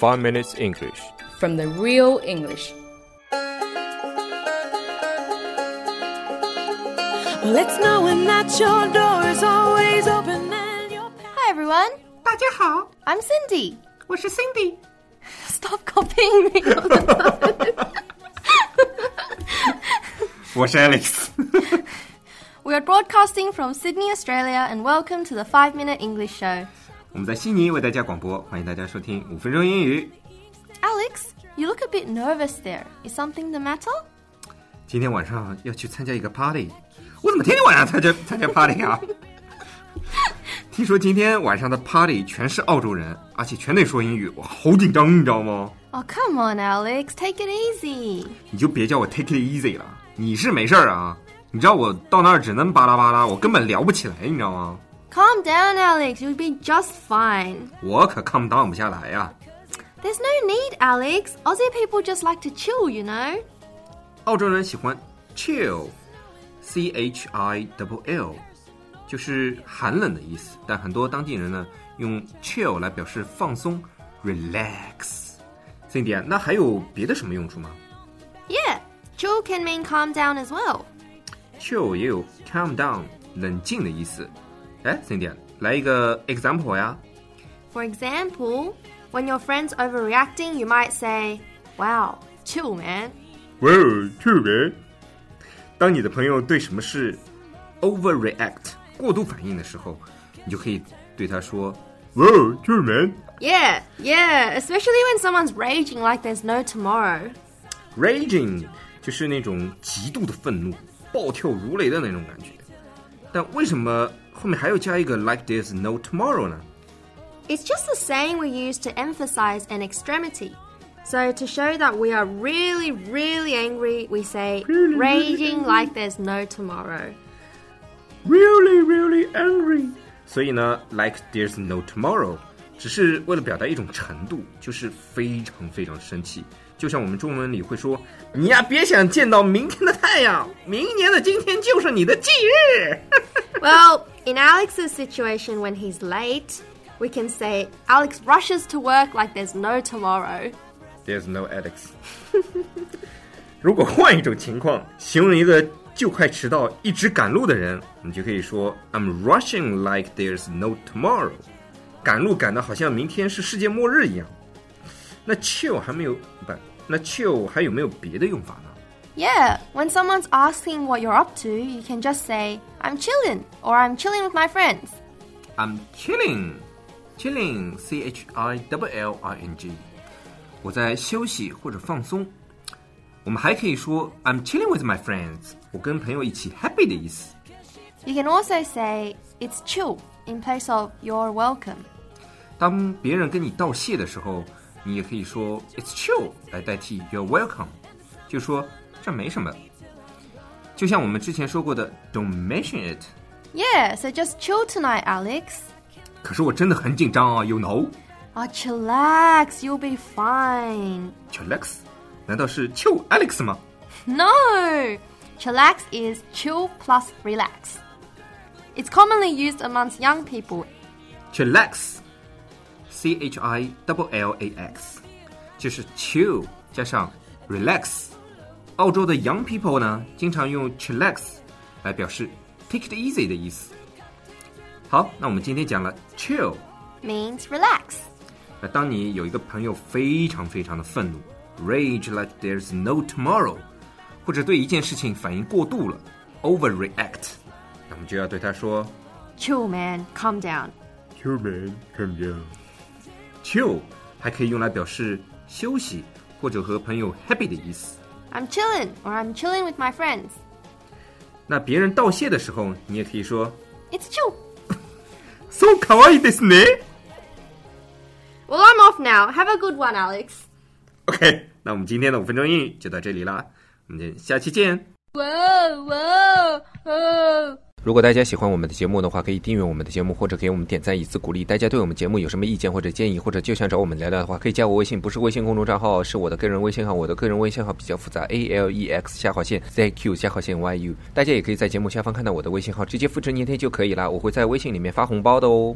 5 Minutes English. from the real English. Well, it's knowing that your door is always open and your Hi everyone, 大家好， I'm Cindy. 我是 Cindy。 Stop copying me. 我是 Alex。 we are broadcasting from Sydney, Australia, and welcome to the 5 Minute English Show. 我们在悉尼为大家广播，欢迎大家收听五分钟英语。Alex, you look a bit nervous there. Is something the matter? 今天晚上要去参加一个 party，我怎么天天晚上参加参加 party 啊？听说今天晚上的 party 全是澳洲人，而且全得说英语，我好紧张，你知道吗？Oh, come on, Alex. Take it easy. 你就别叫我 take it easy 了，你是没事儿啊？你知道我到那儿只能巴拉巴拉，我根本聊不起来，你知道吗？Calm down, Alex. You'll be just fine. 我可 calm down 不下来呀、 There's no need, Alex. Aussie people just like to chill, you know? 澳洲人喜欢 chill，c h i w l，就是寒冷的意思。但很多当地人呢，用 chill 来表示放松，relax。Cindy 啊，那还有别的什么用处吗 Yeah, chill can mean calm down as well. ？chill 也有 calm down，冷静的意思。 哎，Cindy 啊，来一个 example 呀。 For example, when your friend's overreacting, you might say, Wow, chill, man. 哇哦，特别。当你的朋友对什么事 overreact 过度反应的时候，你就可以对他说：“哇哦，特别。” Yeah, yeah, especially when someome's raging like there's no tomorrow. Raging 就是那种极度的愤怒、暴跳如雷的那种感觉。但为什么 后面还要加一个 like there's no tomorrow 呢？ It's just the saying we use to emphasize an extremity. So, to show that we are really, really angry, we say raging like there's no tomorrow. Really, really angry。所以呢，like there's no tomorrow，只是为了表达一种程度，就是非常非常生气。就像我们中文里会说：“你呀，别想见到明天的太阳，明年的今天就是你的忌日。 Well, in Alex's situation when he's late, we can say Alex rushes to work like there's no tomorrow. There's no Alex 。如果换一种情况，形容一个就快迟到、一直赶路的人，你就可以说 I'm rushing like there's no tomorrow。赶路赶得好像明天是世界末日一样。那 chill 还没有不，那 chill 还有没有别的用法呢？ Yeah, when someone's asking what you're up to, you can just say, I'm chilling, or I'm chilling with my friends. I'm chilling, chilling, c h i w l i n g。我在休息或者放松。我们还可以说 I'm chilling with my friends，我跟朋友一起 happy 的意思。 You can also say, it's chill, in place of you're welcome. 当别人跟你道谢的时候，你也可以说 It's chill 来代替 You're welcome，就说 这没什么。就像我们之前说过的，Don't mention it。 Yeah, so just chill tonight, Alex. 可是我真的很紧张啊，有 know Oh, chillax, you'll be fine. chillax，难道是 chill Alex 吗？ No! Chillax is chill plus relax. It's commonly used amongst young people. chillax，c h i w l a x，就是 chill 加上 relax。 澳洲的 young people 呢，经常用 chillax 来表示 take it easy 的意思。好，那我们今天讲了 chill。 Means relax. 那当你有一个朋友非常非常的愤怒，rage like there's no tomorrow，或者对一件事情反应过度了，overreact，那我们就要对他说 Chill, man, calm down. Chill man, calm down。Chill 还可以用来表示休息或者和朋友 happy 的意思。 I'm chilling, or I'm chilling with my friends. 那别人道谢的时候，你也可以说 It's chill. So 可愛いですね。 Well, I'm off now. Have a good one, Alex. OK，那我们今天的五分钟英语就到这里啦，我们下期见。 Whoa, whoa, whoa. 如果大家喜欢我们的节目的话，可以订阅我们的节目，或者给我们点赞以资鼓励。大家对我们节目有什么意见或者建议，或者就想找我们聊聊的话，可以加我微信，不是微信公众账号，是我的个人微信号。我的个人微信号比较复杂，a l e x 下划线 z q 下划线 y u。大家也可以在节目下方看到我的微信号，直接复制粘贴就可以啦。我会在微信里面发红包的哦。